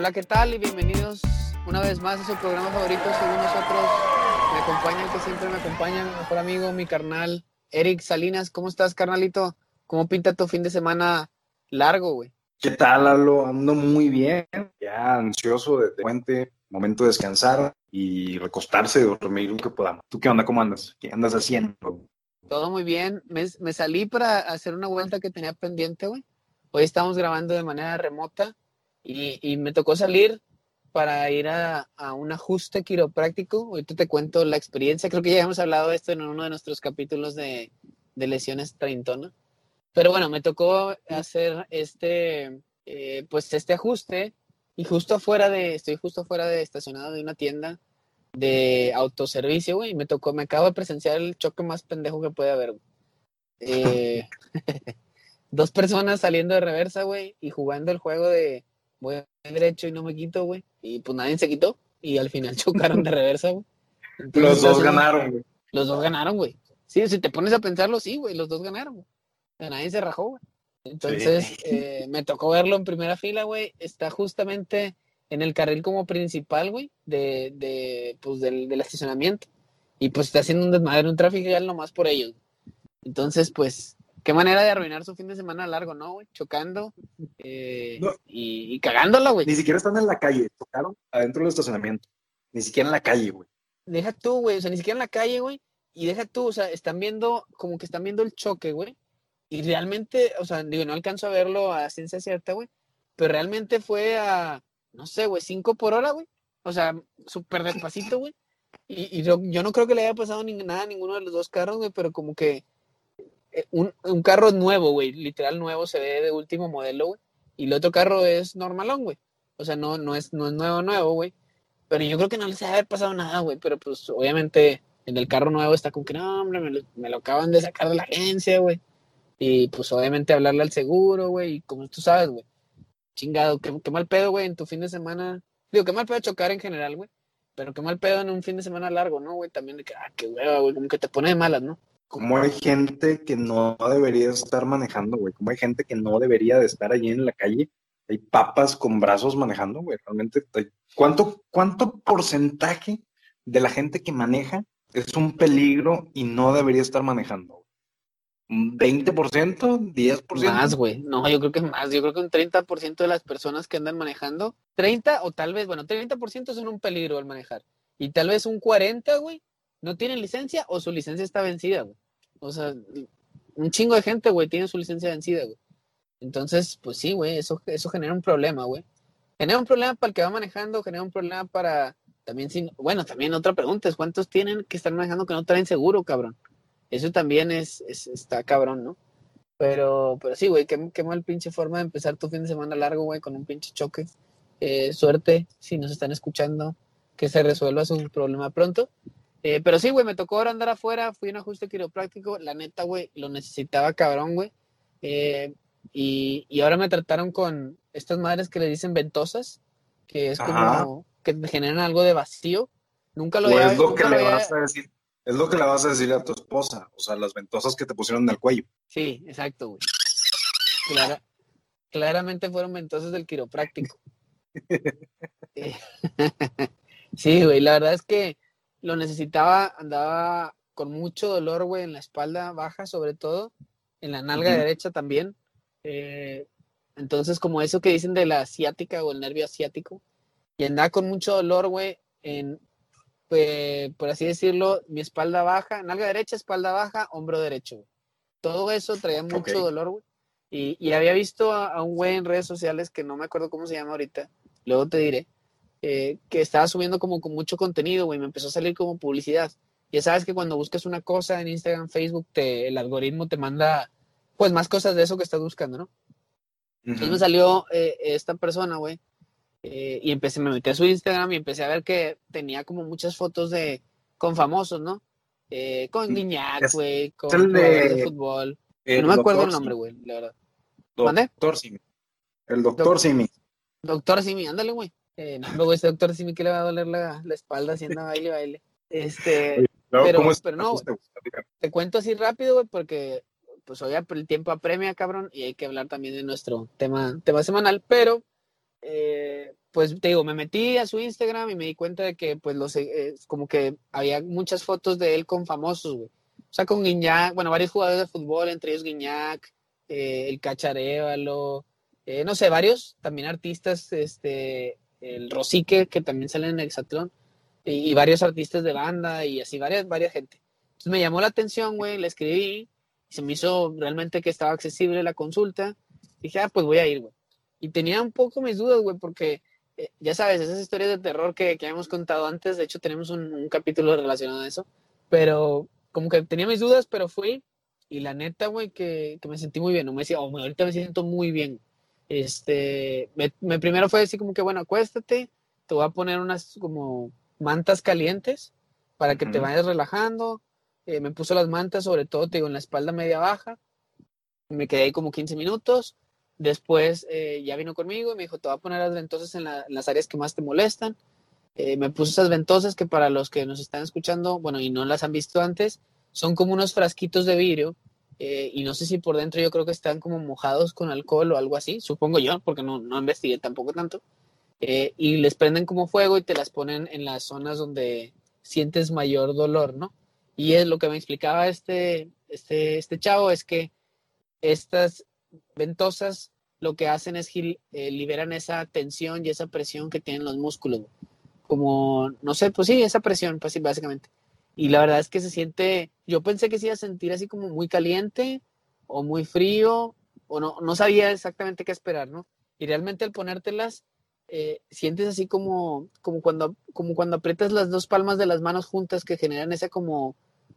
Hola, ¿qué tal? Y bienvenidos una vez más a su programa favorito, según nosotros. Me acompaña el que siempre me acompaña, mi mejor amigo, mi carnal, Eric Salinas. ¿Cómo estás, carnalito? ¿Cómo pinta tu fin de semana largo, güey? ¿Qué tal, Lalo? Ando muy bien, ya ansioso de, de puente, momento de descansar y recostarse, dormir lo que podamos. ¿Tú qué onda? ¿Cómo andas? ¿Qué andas haciendo? Todo muy bien. Me, me salí para hacer una vuelta que tenía pendiente, güey. Hoy estamos grabando de manera remota y, y me tocó salir para ir a, a, un ajuste quiropráctico. Ahorita te cuento la experiencia. Creo que ya hemos hablado de esto en uno de nuestros capítulos de, de lesiones treintona. Pero bueno, me tocó hacer este, eh, pues este ajuste y justo afuera de, estoy justo afuera de estacionado de una tienda de autoservicio, güey, me tocó, me acabo de presenciar el choque más pendejo que puede haber. Eh, dos personas saliendo de reversa, güey, y jugando el juego de voy a derecho y no me quito, güey. Y pues nadie se quitó. Y al final chocaron de reversa, güey. Los dos ganaron, güey. Los dos ganaron, güey. Sí, si te pones a pensarlo, sí, güey, los dos ganaron, güey. Nadie se rajó, güey. Entonces, sí. eh, me tocó verlo en primera fila, güey. Está justamente en el carril como principal, güey, de, de, pues, del, del, estacionamiento. Y pues está haciendo un desmadre, un tráfico ya nomás por ellos. Entonces, pues, qué manera de arruinar su fin de semana largo, ¿no, güey? Chocando eh, no. y, y, cagándola, güey. Ni siquiera están en la calle, chocaron adentro del estacionamiento. Ni siquiera en la calle, güey. Deja tú, güey, o sea, ni siquiera en la calle, güey. Y deja tú, o sea, están viendo, como que están viendo el choque, güey. Y realmente, o sea, digo, no alcanzo a verlo a ciencia cierta, güey. Pero realmente fue a, no sé, güey, cinco por hora, güey. O sea, súper despacito, güey. Y, y yo, yo, no creo que le haya pasado ni, nada a ninguno de los dos carros, güey, pero como que un, un carro nuevo, güey, literal nuevo, se ve de último modelo, güey. Y el otro carro es normalón, güey. O sea, no, no, es, no es nuevo, nuevo, güey. Pero yo creo que no les ha pasado nada, güey. Pero pues obviamente en el carro nuevo está como que no, hombre, me lo, me lo acaban de sacar de la agencia, güey. Y pues obviamente hablarle al seguro, güey. Y como tú sabes, güey. Chingado, qué, qué mal pedo, güey, en tu fin de semana. Digo, qué mal pedo chocar en general, güey. Pero qué mal pedo en un fin de semana largo, ¿no, güey? También de que, ah, qué hueva, güey. Como que te pone de malas, ¿no? Como hay gente que no debería estar manejando, güey. Como hay gente que no debería de estar allí en la calle. Hay papas con brazos manejando, güey. Realmente, ¿cuánto, ¿cuánto porcentaje de la gente que maneja es un peligro y no debería estar manejando? ¿Un 20%? ¿10%? Más, güey. No, yo creo que más. Yo creo que un 30% de las personas que andan manejando, 30 o tal vez, bueno, 30% son un peligro al manejar. Y tal vez un 40, güey, no tienen licencia o su licencia está vencida, güey. O sea, un chingo de gente, güey, tiene su licencia vencida, güey. Entonces, pues sí, güey, eso, eso genera un problema, güey. Genera un problema para el que va manejando, genera un problema para también, bueno, también otra pregunta es cuántos tienen que estar manejando que no traen seguro, cabrón. Eso también es, es está cabrón, ¿no? Pero, pero sí, güey, qué, qué mal pinche forma de empezar tu fin de semana largo, güey, con un pinche choque. Eh, suerte, si nos están escuchando, que se resuelva su problema pronto. Eh, pero sí, güey, me tocó ahora andar afuera, fui a un ajuste quiropráctico, la neta, güey, lo necesitaba cabrón, güey. Eh, y, y, ahora me trataron con estas madres que le dicen ventosas, que es como Ajá. que generan algo de vacío. Nunca lo pues había es lo que le vas a decir. Es lo que le vas a decir a tu esposa, o sea, las ventosas que te pusieron en el cuello. Sí, exacto, güey. Clara, claramente fueron ventosas del quiropráctico. sí, güey, la verdad es que lo necesitaba, andaba con mucho dolor, güey, en la espalda baja, sobre todo, en la nalga uh -huh. derecha también. Eh, entonces, como eso que dicen de la asiática o el nervio asiático, y andaba con mucho dolor, güey, en, por así decirlo, mi espalda baja, nalga derecha, espalda baja, hombro derecho. Güey. Todo eso traía mucho okay. dolor, güey. Y, y, había visto a, a un güey en redes sociales que no me acuerdo cómo se llama ahorita, luego te diré, eh, que estaba subiendo como con mucho contenido, güey, me empezó a salir como publicidad. Ya sabes que cuando buscas una cosa en Instagram, Facebook, te, el algoritmo te manda, pues, más cosas de eso que estás buscando, ¿no? Uh -huh. Entonces me salió eh, esta persona, güey, eh, y empecé, me metí a su Instagram y empecé a ver que tenía como muchas fotos de, con famosos, ¿no? Eh, con Guiñac, güey, con el de, de fútbol. no me acuerdo el nombre, güey, la verdad. Doctor Simi. El doctor Simi. Doctor Simi, ándale, güey. Eh, luego este doctor Simi que le va a doler la, la espalda haciendo baile, baile. Este, pero, pero no, te cuento así rápido, güey, porque pues hoy el tiempo apremia, cabrón, y hay que hablar también de nuestro tema, tema semanal, pero eh, pues te digo, me metí a su Instagram y me di cuenta de que pues los eh, como que había muchas fotos de él con famosos, güey. O sea, con Guiñac, bueno, varios jugadores de fútbol, entre ellos Guiñac, eh, el Cacharévalo, eh, no sé, varios, también artistas, este, el Rosique, que también sale en Exatlón, y, y, varios artistas de banda y así, varias, varias gente. Entonces me llamó la atención, güey, le escribí, se me hizo realmente que estaba accesible la consulta. Dije, ah, pues voy a ir, güey. Y tenía un poco mis dudas, güey, porque eh, ya sabes, esas historias de terror que, que hemos contado antes, de hecho tenemos un, capítulo relacionado a eso, pero como que tenía mis dudas, pero fui y la neta, güey, que, que me sentí muy bien, no me decía, ahorita me siento muy bien. Este, me, me, primero fue así como que, bueno, acuéstate, te voy a poner unas como mantas calientes para que uh -huh. te vayas relajando. Eh, me puso las mantas, sobre todo, te digo, en la espalda media baja. Me quedé ahí como 15 minutos. Después eh, ya vino conmigo y me dijo, te voy a poner las ventosas en, la, en las áreas que más te molestan. Eh, me puso esas ventosas que para los que nos están escuchando, bueno, y no las han visto antes, son como unos frasquitos de vidrio eh, y no sé si por dentro yo creo que están como mojados con alcohol o algo así, supongo yo, porque no, no investigué tampoco tanto. Eh, y les prenden como fuego y te las ponen en las zonas donde sientes mayor dolor, ¿no? Y es lo que me explicaba este, este, este chavo, es que estas ventosas lo que hacen es que eh, liberan esa tensión y esa presión que tienen los músculos. Como, no sé, pues sí, esa presión, pues sí, básicamente. Y la verdad es que se siente, yo pensé que se iba a sentir así como muy caliente o muy frío, o no, no sabía exactamente qué esperar, ¿no? Y realmente al ponértelas, eh, sientes así como, como, cuando, como cuando aprietas las dos palmas de las manos juntas que generan esa como,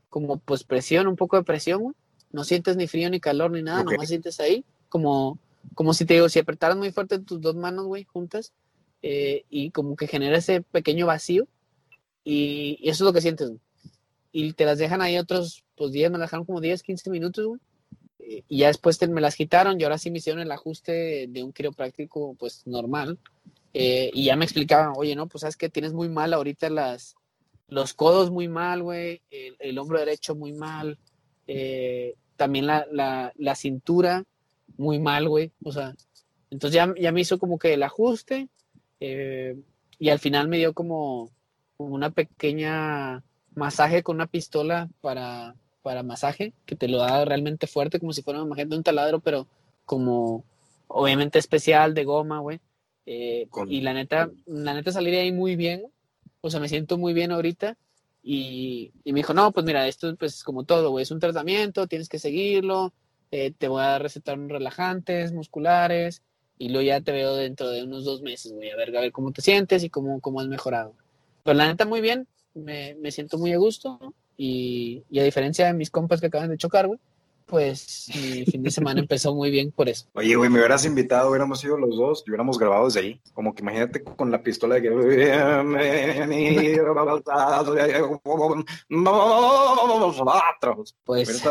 como pues presión, un poco de presión. No sientes ni frío ni calor ni nada, okay. nomás sientes ahí como, como si te digo, si apretaras muy fuerte tus dos manos, güey, juntas, eh, y como que genera ese pequeño vacío, y, y, eso es lo que sientes, güey. Y te las dejan ahí otros, pues 10, me las dejaron como 10, 15 minutos, güey. Eh, y ya después te, me las quitaron y ahora sí me hicieron el ajuste de un quiropráctico, pues normal. Eh, y ya me explicaban, oye, no, pues sabes que tienes muy mal ahorita las, los codos muy mal, güey, el, el, hombro derecho muy mal, eh, también la, la, la, cintura muy mal, güey. O sea, entonces ya, ya me hizo como que el ajuste eh, y al final me dio como, como, una pequeña masaje con una pistola para, para masaje, que te lo da realmente fuerte, como si fuera una imagen de un taladro, pero como obviamente especial de goma, güey. Eh, con... Y la neta, la neta salí de ahí muy bien, o sea, me siento muy bien ahorita. Y, y me dijo, no, pues mira, esto pues como todo, güey, es un tratamiento, tienes que seguirlo, eh, te voy a recetar relajantes musculares y luego ya te veo dentro de unos dos meses, güey, a ver, a ver cómo te sientes y cómo, cómo has mejorado. Pero la neta, muy bien, me, me siento muy a gusto ¿no? y, y, a diferencia de mis compas que acaban de chocar, güey, pues mi fin de semana empezó muy bien por eso. Oye, güey, me hubieras invitado, hubiéramos ido los dos y hubiamos grabado desde ahí. Como que imagínate con la pistola de que... Pues...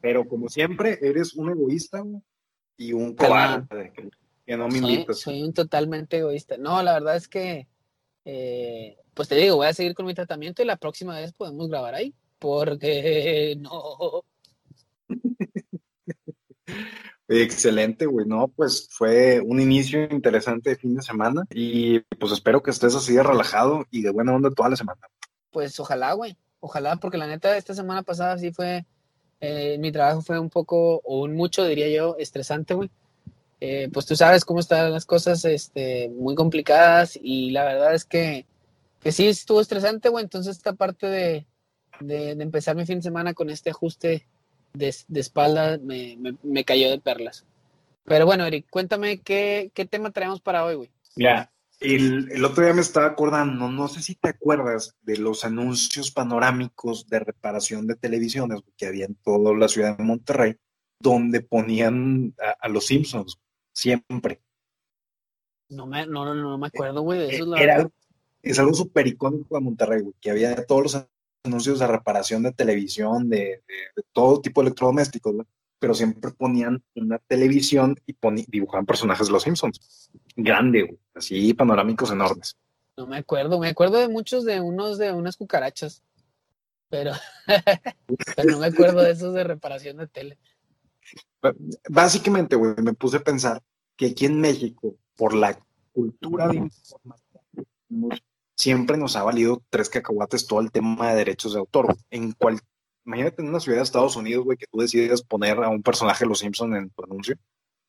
Pero como siempre, eres un egoísta y un cobarde. Que no me invitas. Soy, soy, un totalmente egoísta. No, la verdad es que... Eh, pues te digo, voy a seguir con mi tratamiento y la próxima vez podemos grabar ahí. Porque no Excelente, güey. No, pues fue un inicio interesante de fin de semana y pues espero que estés así de relajado y de buena onda toda la semana. Pues ojalá, güey. Ojalá, porque la neta, esta semana pasada sí fue, eh, mi trabajo fue un poco, o un mucho, diría yo, estresante, güey. Eh, pues tú sabes cómo están las cosas, este, muy complicadas y la verdad es que, que sí estuvo estresante, güey. Entonces esta parte de, de, empezar mi fin de semana con este ajuste de, de espalda me, me, cayó de perlas. Pero bueno, Eric, cuéntame qué, qué tema traemos para hoy, güey. Ya, el, el, otro día me estaba acordando, no sé si te acuerdas de los anuncios panorámicos de reparación de televisiones que había en toda la ciudad de Monterrey, donde ponían a los Simpsons, siempre. No me, no, no, no me acuerdo, güey, de eso. Era, es algo súper icónico de Monterrey, güey, que había todos los anuncios de reparación de televisión, de, de, de todo tipo de electrodomésticos, ¿no? pero siempre ponían una televisión y dibujaban personajes de los Simpsons. Grande, güey. así panorámicos enormes. No me acuerdo, me acuerdo de muchos de unos de unas cucarachas, pero, pero no me acuerdo de esos de reparación de tele. Básicamente, güey, me puse a pensar que aquí en México, por la cultura de informática siempre nos ha valido tres cacahuates todo el tema de derechos de autor. En cual, imagínate en una ciudad de Estados Unidos, güey, que tú decides poner a un personaje de Los Simpsons en tu anuncio.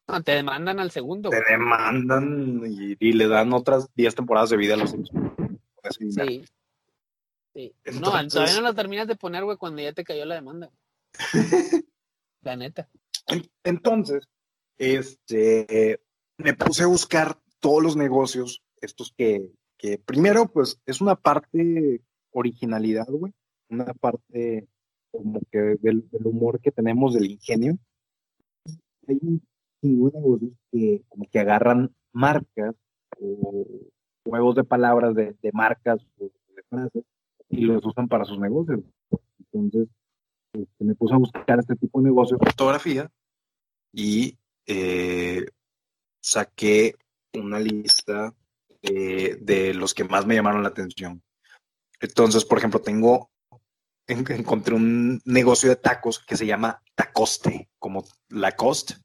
No, te demandan al segundo. Te demandan y, y le dan otras 10 temporadas de vida a Los dinero. Sí. Sí. no, todavía no lo terminas de poner, güey, cuando ya te cayó la demanda. la neta. En- Entonces, este, me puse a buscar todos los negocios, estos que, que primero, pues, es una parte originalidad, güey, una parte como que del, humor que tenemos, del ingenio. Hay un chingo de negocios que como que agarran marcas o juegos de palabras de, de marcas o de frases y los usan para sus negocios. Entonces, este, me puse a buscar este tipo de negocios fotografía y eh, saqué una lista eh, de los que más me llamaron la atención. Entonces, por ejemplo, tengo, en- encontré un negocio de tacos que se llama Tacoste, como Lacoste.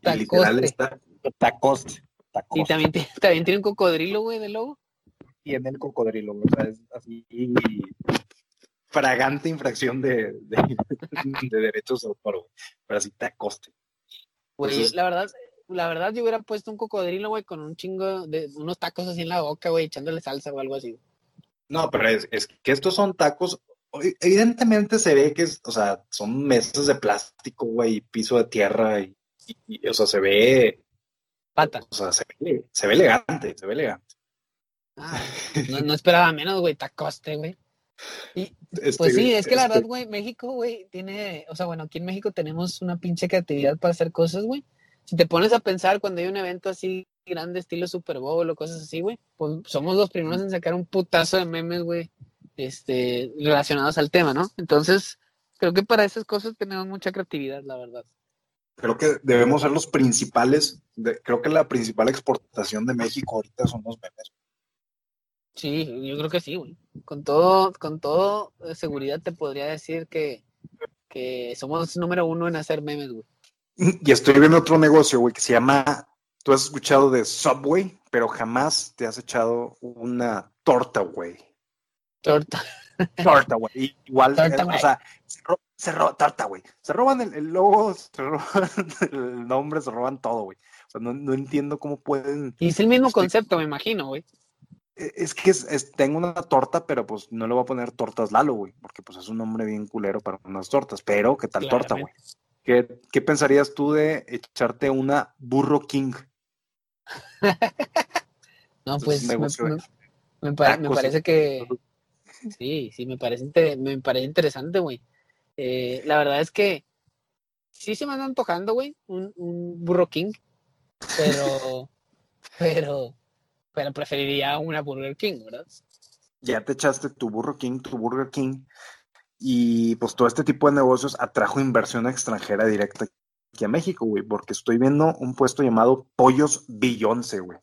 Y literal está Tacoste. Y Tacoste. también, tiene- también tiene un cocodrilo, güey, de logo. tiene el cocodrilo, güey, o sea, es así fragante infracción de, de, de derechos de autor, güey. pero así Tacoste. Güey, Entonces- la verdad, la verdad yo hubiera puesto un cocodrilo, güey, con un chingo de unos tacos así en la boca, güey, echándole salsa o algo así. No, pero es, es que estos son tacos. Evidentemente se ve que es, o sea, son mesas de plástico, güey, y piso de tierra, y, y- y, o sea, se ve, Pata. o sea, se ve, se ve elegante, se ve elegante. Ah, no, no esperaba menos, güey, tacoste, güey. Y Este, pues sí, es que la este, verdad, güey, México, güey, tiene, o sea, bueno, aquí en México tenemos una pinche creatividad para hacer cosas, güey. Si te pones a pensar cuando hay un evento así grande, estilo Super Bowl o cosas así, güey, pues somos los primeros en sacar un putazo de memes, güey, este, relacionados al tema, ¿no? Entonces, creo que para esas cosas tenemos mucha creatividad, la verdad. Creo que debemos ser los principales, de- creo que la principal exportación de México ahorita son los memes. Sí, yo creo que sí, güey. Con todo, con todo eh, seguridad te podría decir que, que somos número uno en hacer memes, güey. Y estoy viendo otro negocio, güey, que se llama, tú has escuchado de Subway, pero jamás te has echado una torta, güey. Torta. Torta, güey. Igual, Torta, eh, güey. o sea, se, ro- se roban, torta, güey. Se roban el, el logo, se roban el nombre, se roban todo, güey. O sea, no, no entiendo cómo pueden. Y es el mismo Estoy- concepto, me imagino, güey. Eh, Es que es- es- tengo una torta, pero pues no le voy a poner tortas Lalo, güey, porque pues es un nombre bien culero para unas tortas. Pero, ¿qué tal torta, güey? ¿Qué, ¿Qué pensarías tú de echarte una Burro King? No, Es pues me, me- me parece que sí, sí, me parece, me parece interesante, güey. Eh, la verdad es que sí se me anda antojando, güey, un, un Burro King, pero, pero, pero preferiría una Burger King, ¿verdad? ya te echaste tu Burro King, tu Burger King, y pues todo este tipo de negocios atrajo inversión extranjera directa aquí a México, güey, porque estoy viendo un puesto llamado Pollos Beyoncé, güey.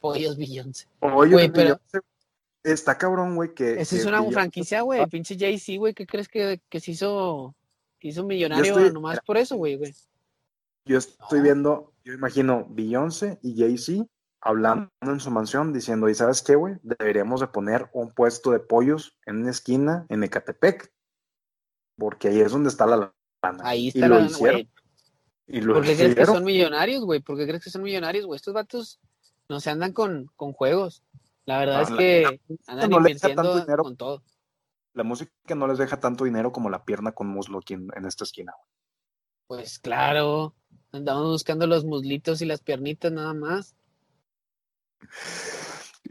Pollos Beyoncé. Pollos Güey, pero- Beyoncé. Está cabrón, güey, que... Esa que es una franquicia, güey, el pinche Jay-Z, güey, ¿qué crees que, que se hizo, que hizo millonario estoy- nomás por eso, güey, güey? Yo estoy No. viendo, yo imagino Beyoncé y Jay-Z hablando en su mansión diciendo, ¿y sabes qué, güey? Deberíamos de poner un puesto de pollos en una esquina en Ecatepec, porque ahí es donde está la lana. Ahí Y está lo la, hicieron. güey, Y lo ¿Por qué crees que son millonarios, güey? ¿Por qué crees que son millonarios, güey? Estos vatos no se andan con, con juegos. La verdad No, es la- que andan no invirtiendo dinero. con todo. La música no les deja tanto dinero como la pierna con muslo aquí en, en esta esquina. güey. Pues claro, andamos buscando los muslitos y las piernitas nada más.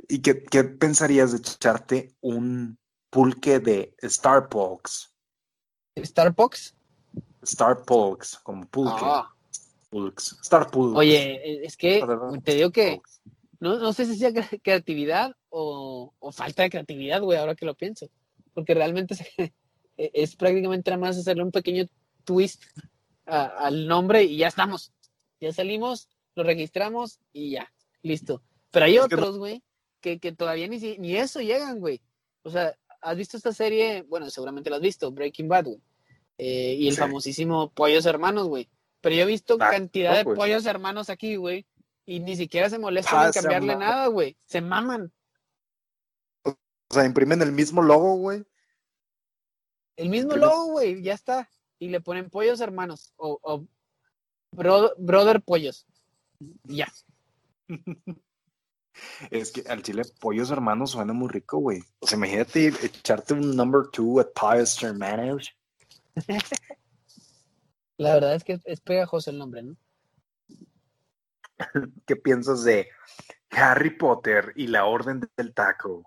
¿Y qué, qué pensarías de echarte un pulque de Starbucks? Starbucks. Starbucks, como pulque. Ah, Pulks. Starbucks. oye, es que te digo que no, no sé si sea cre- creatividad o, o falta de creatividad, güey, ahora que lo pienso. Porque realmente se- es prácticamente nada más hacerle un pequeño twist a- al nombre y ya estamos. Ya salimos, lo registramos y ya, listo. Pero hay Es no- otros, güey, que, que todavía ni, ni eso llegan, güey. O sea, ¿has visto esta serie? Bueno, seguramente la has visto, Breaking Bad, güey. Eh, y el Sí. famosísimo Pollos Hermanos, güey. Pero yo he visto Ah, cantidad no, de pues. pollos hermanos aquí, güey, Y ni siquiera se molestan en Ah, se cambiarle maman. nada, güey. Se maman. O sea, imprimen el mismo logo, güey. El mismo Imprimen- logo, güey, ya está. Y le ponen pollos hermanos. O, o bro- brother pollos. Ya. Es que al chile pollos hermanos suena muy rico, güey. O sea, imagínate echarte un number two at pollos hermanos. La verdad es que es pegajoso el nombre, ¿no? ¿Qué piensas de Harry Potter y la Orden del Taco?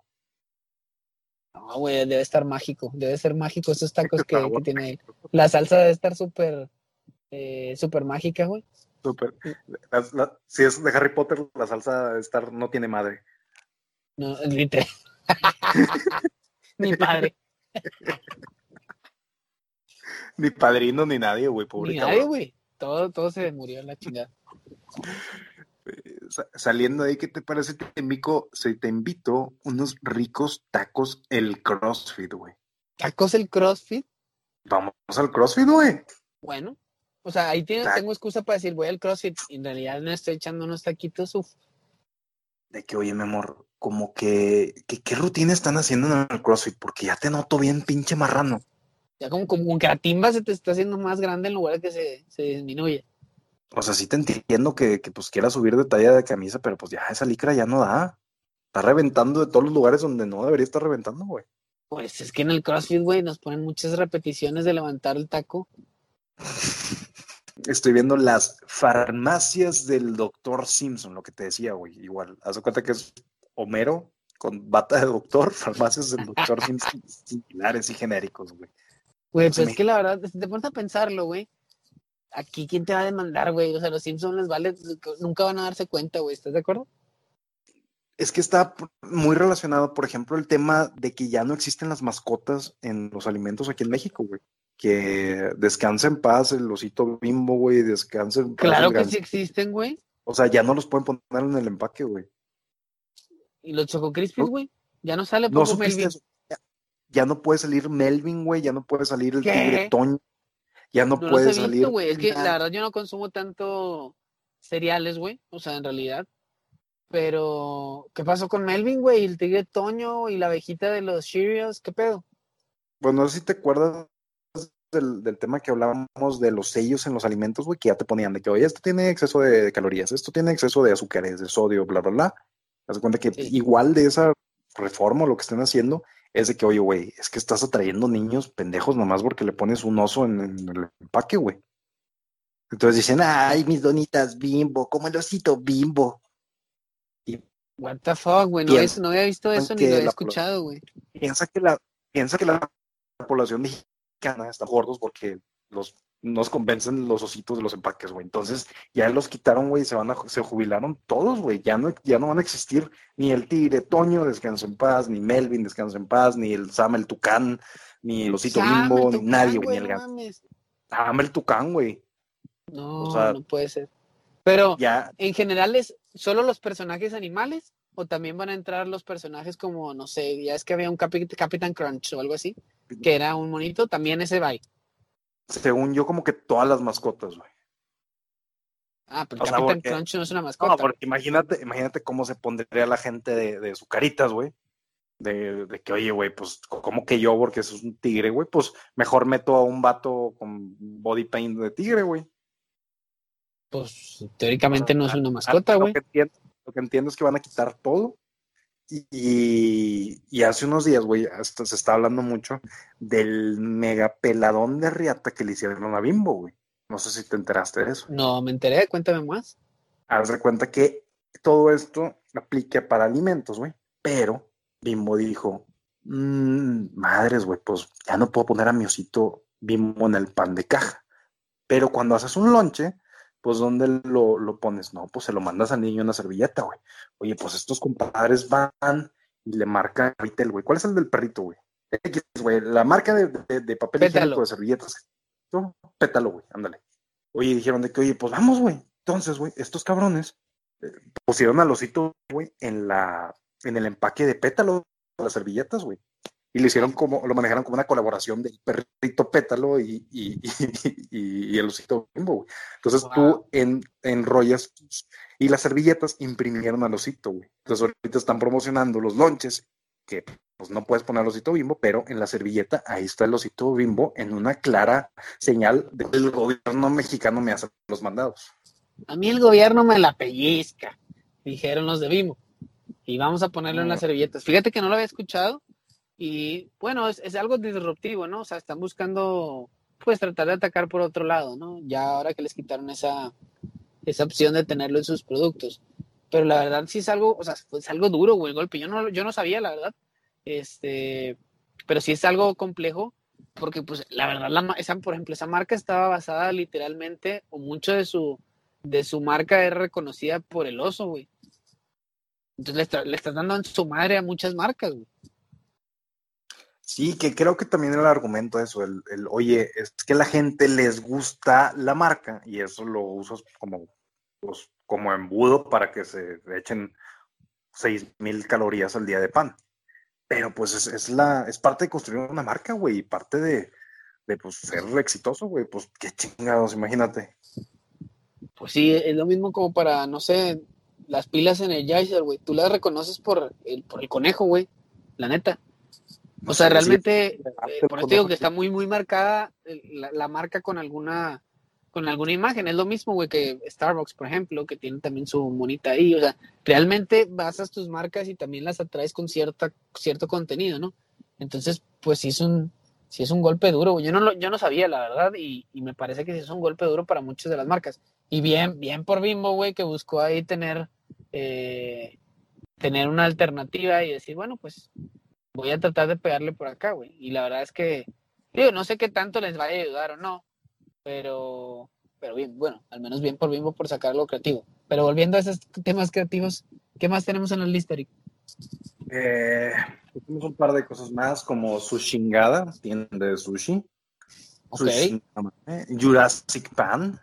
No, güey, debe estar mágico. Debe ser mágico esos tacos que, tiene ahí. La salsa debe estar súper, eh, súper mágica, güey. Súper. Si es de Harry Potter, la salsa de estar no tiene madre. No, literal. Mi padre. Ni padrino ni nadie, güey, pobre Ni nadie, güey. Todo, todo se murió en la chingada. Sa- Saliendo de ahí, ¿qué te parece, Mico? Si te invito unos ricos tacos el CrossFit, güey. Tacos el CrossFit. Vamos al CrossFit, güey. Bueno. O sea, ahí tiene- tengo excusa para decir voy al CrossFit. Y en realidad no estoy echando unos taquitos. Uf. De que, oye, mi amor, como que, que ¿qué rutina están haciendo en el CrossFit? Porque ya te noto bien pinche marrano. Ya como, como que la timba se te está haciendo más grande en lugar de que se, se disminuye. O sea, sí te entiendo que, que pues quieras subir de talla de camisa, pero pues ya esa licra ya no da. Está reventando de todos los lugares donde no debería estar reventando, güey. Pues es que en el CrossFit, güey, nos ponen muchas repeticiones de levantar el taco. Estoy viendo las farmacias del doctor Simpson, lo que te decía, güey. Igual, haz de cuenta que es Homero con bata de doctor, farmacias del doctor Simpson similares y genéricos, güey. Güey, pues es que la verdad, si te pones a pensarlo, güey. Aquí, ¿quién te va a demandar, güey? O sea, los Simpsons les vale, nunca van a darse cuenta, güey. ¿Estás de acuerdo? Es que está muy relacionado, por ejemplo, el tema de que ya no existen las mascotas en los alimentos aquí en México, güey. Que descanse en paz el osito bimbo, güey, descanse en paz Claro que sí existen, güey. O sea, ya no los pueden poner en el empaque, güey. Y los Choco Crispies, No. güey. Ya no sale No poco supiste Melvin. Ya, ya no puede salir Melvin, güey, ya no puede salir el ¿Qué? tigre Toño. Ya no, No los puede he salir. visto, güey. Es que la verdad yo no consumo tanto cereales, güey. O sea, en realidad. Pero, ¿qué pasó con Melvin, güey? El tigre Toño y la abejita de los Cheerios, ¿qué pedo? Pues no sé si te acuerdas del, del tema que hablábamos de los sellos en los alimentos, güey, que ya te ponían de que, oye, esto tiene exceso de, de calorías, esto tiene exceso de azúcares, de sodio, bla, bla, bla. Haz de cuenta que Sí. igual de esa reforma, lo que estén haciendo, es de que, oye, güey, es que estás atrayendo niños pendejos nomás porque le pones un oso en, en el empaque, güey. Entonces dicen, ay, mis donitas bimbo, como el osito bimbo. What the fuck, güey. No, no había visto eso ni lo había escuchado, güey. piensa que la, piensa que la población mexicana está gordos porque los nos convencen los ositos de los empaques, güey. Entonces, ya los quitaron, güey, se van a, se jubilaron todos, güey. Ya no, ya no van a existir ni el tigre Toño, descansa en paz, ni Melvin, descansa en paz, ni el Sam el Tucán, ni el osito Sam, Bimbo, el ni nadie, güey, ni el gato. Sam el Tucán, güey. No, O sea, no puede ser. Pero, Ya, en general, ¿es solo los personajes animales? ¿O también van a entrar los personajes como, no sé, ya es que había un Capi- Capitán Crunch o algo así? Que era un monito, también ese va según yo, como que todas las mascotas, güey. Ah, pero O sea, Capitán porque- Crunch no es una mascota. No, porque imagínate, imagínate cómo se pondría la gente de, de Zucaritas, güey. De, de que, oye, güey, pues, ¿cómo que yo? Porque eso es un tigre, güey. Pues mejor meto a un vato con body paint de tigre, güey. Pues teóricamente no es una Ah, mascota, lo güey. que entiendo, lo que entiendo es que van a quitar todo. Y, hace unos días, güey, hasta se está hablando mucho del mega peladón de riata que le hicieron a Bimbo, güey. No sé si te enteraste de eso. No, me enteré, cuéntame más. Haz de cuenta que todo esto aplica para alimentos, güey. Pero Bimbo dijo, "Mm, madres, güey, pues ya no puedo poner a mi osito Bimbo en el pan de caja. Pero cuando haces un lonche, pues ¿dónde lo, lo pones? No, pues se lo mandas al niño en una servilleta, güey. Oye, pues estos compadres van y le marcan retail, güey. ¿Cuál es el del perrito, güey? X, güey, la marca de, de- de papel Pétalo. higiénico de servilletas. No, pétalo, güey, ándale. Oye, dijeron de que, oye, pues vamos, güey. Entonces, güey, estos cabrones eh, pusieron al osito, güey, en la, en el empaque de pétalo de las servilletas, güey. Y lo hicieron como, lo manejaron como una colaboración del perrito pétalo y, y, y, el osito bimbo, güey. Entonces Wow. tú en, enrollas Y las servilletas imprimieron al osito, güey. Entonces ahorita están promocionando los lonches, que pues no puedes poner el osito bimbo, pero en la servilleta ahí está el osito bimbo en una clara señal del gobierno mexicano me hace los mandados. A mí el gobierno me la pellizca, dijeron los de bimbo. Y vamos a ponerlo en las servilletas. Fíjate que no lo había escuchado y bueno, es, es algo disruptivo, ¿no? O sea, están buscando pues tratar de atacar por otro lado, ¿no? Ya ahora que les quitaron esa, esa opción de tenerlo en sus productos. Pero la verdad sí es algo, o sea, es algo duro, güey, el golpe. Yo no, yo no sabía, la verdad. Este, pero sí es algo complejo, porque pues la verdad, la, esa, por ejemplo, esa marca estaba basada literalmente, o mucho de su, de su marca es reconocida por el oso, güey. Entonces le, le estás dando en su madre a muchas marcas, güey. Sí, que creo que también el argumento eso, el, oye, es que la gente les gusta la marca y eso lo usas como, pues, como embudo para que se echen seis mil calorías al día de pan. Pero pues es, es, la, es parte de construir una marca, güey, y parte de, de pues, ser exitoso, güey. Pues qué chingados, imagínate. Pues sí, es lo mismo como para, no sé, las pilas en el Jaeger, güey. Tú las reconoces por el, por el conejo, güey. La neta. O sea, realmente, eh, por eso digo que está muy, muy marcada la, la, marca con alguna, con alguna imagen. Es lo mismo, güey, que Starbucks, por ejemplo, que tiene también su monita ahí. O sea, realmente basas tus marcas y también las atraes con cierta, cierto contenido, ¿no? Entonces, pues sí es un, sí es un golpe duro. Güey. Yo no, lo, yo no sabía, la verdad, y, y, me parece que sí es un golpe duro para muchas de las marcas. Y bien, bien por Bimbo, güey, que buscó ahí tener, eh, tener una alternativa y decir, bueno, pues voy a tratar de pegarle por acá, güey. Y la verdad es que, digo, no sé qué tanto les vaya a ayudar o no, pero, pero bien, bueno, al menos bien por Bimbo por sacar algo creativo. Pero volviendo a esos temas creativos, ¿qué más tenemos en la lista, Eric? Eh, tenemos un par de cosas más, como Sushingada, tienda de sushi. Okay. Sushi, Jurassic Pan.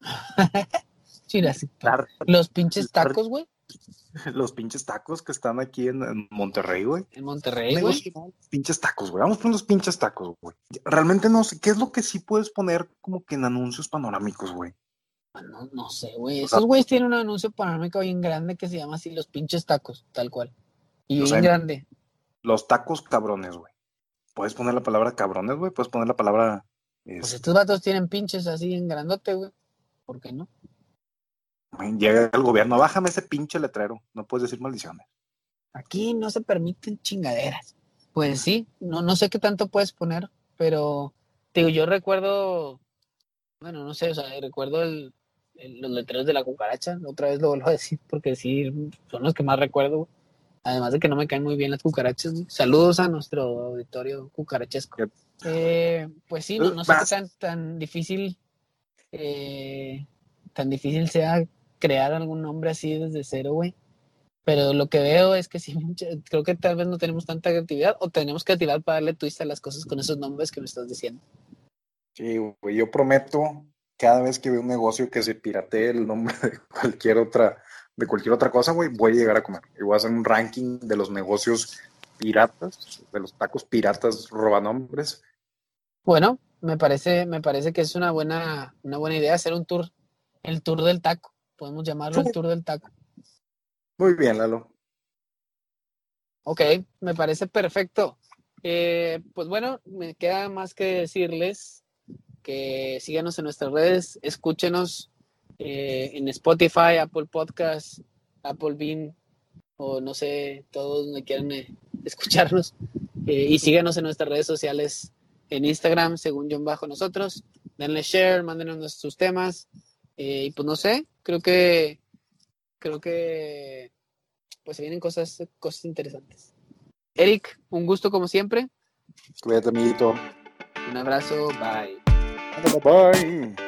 Jurassic Pan. Los pinches tacos, güey. Los pinches tacos que están aquí en, en Monterrey, güey. En Monterrey, güey. Pinches tacos, güey. Vamos por los pinches tacos, güey. Realmente no sé, ¿qué es lo que sí puedes poner como que en anuncios panorámicos, güey? No, no sé, güey. Esos güeyes tienen un anuncio panorámico bien grande que se llama así los pinches tacos, tal cual. Y bien grande. Los tacos cabrones, güey. Puedes poner la palabra cabrones, güey. Puedes poner la palabra. Pues este... estos vatos tienen pinches así en grandote, güey. ¿Por qué no? Llega el gobierno, bájame ese pinche letrero, no puedes decir maldiciones. Aquí no se permiten chingaderas. Pues sí, no, no sé qué tanto puedes poner, pero digo, yo recuerdo, bueno, no sé, o sea, recuerdo el, el, los letreros de la cucaracha, otra vez lo vuelvo a decir, porque sí, son los que más recuerdo. Además de que no me caen muy bien las cucarachas. Saludos a nuestro auditorio cucarachesco. Eh, pues sí, no, no sé qué tan, tan difícil, eh, tan difícil sea crear algún nombre así desde cero, güey. Pero lo que veo es que sí, creo que tal vez no tenemos tanta creatividad o tenemos creatividad para darle twist a las cosas con esos nombres que me estás diciendo. Sí, güey, yo prometo cada vez que veo un negocio que se piratee el nombre de cualquier otra, de cualquier otra cosa, güey, voy a llegar a comer. Y voy a hacer un ranking de los negocios piratas, de los tacos piratas robanombres. Bueno, me parece, me parece que es una buena, una buena idea hacer un tour, el tour del taco. Podemos llamarlo el tour del taco. Muy bien, Lalo. Ok, me parece perfecto. Eh, pues bueno, me queda más que decirles que síganos en nuestras redes, escúchenos eh, en Spotify, Apple Podcast, Apple Bean o no sé, todos donde quieran eh, escucharnos. Y síganos en nuestras redes sociales en Instagram, según John Bajo nosotros. Denle share, mándenos sus temas. Y pues no sé, creo que creo que pues se vienen cosas, cosas interesantes. Eric, un gusto como siempre. Cuídate, amiguito. Un abrazo, bye. Bye.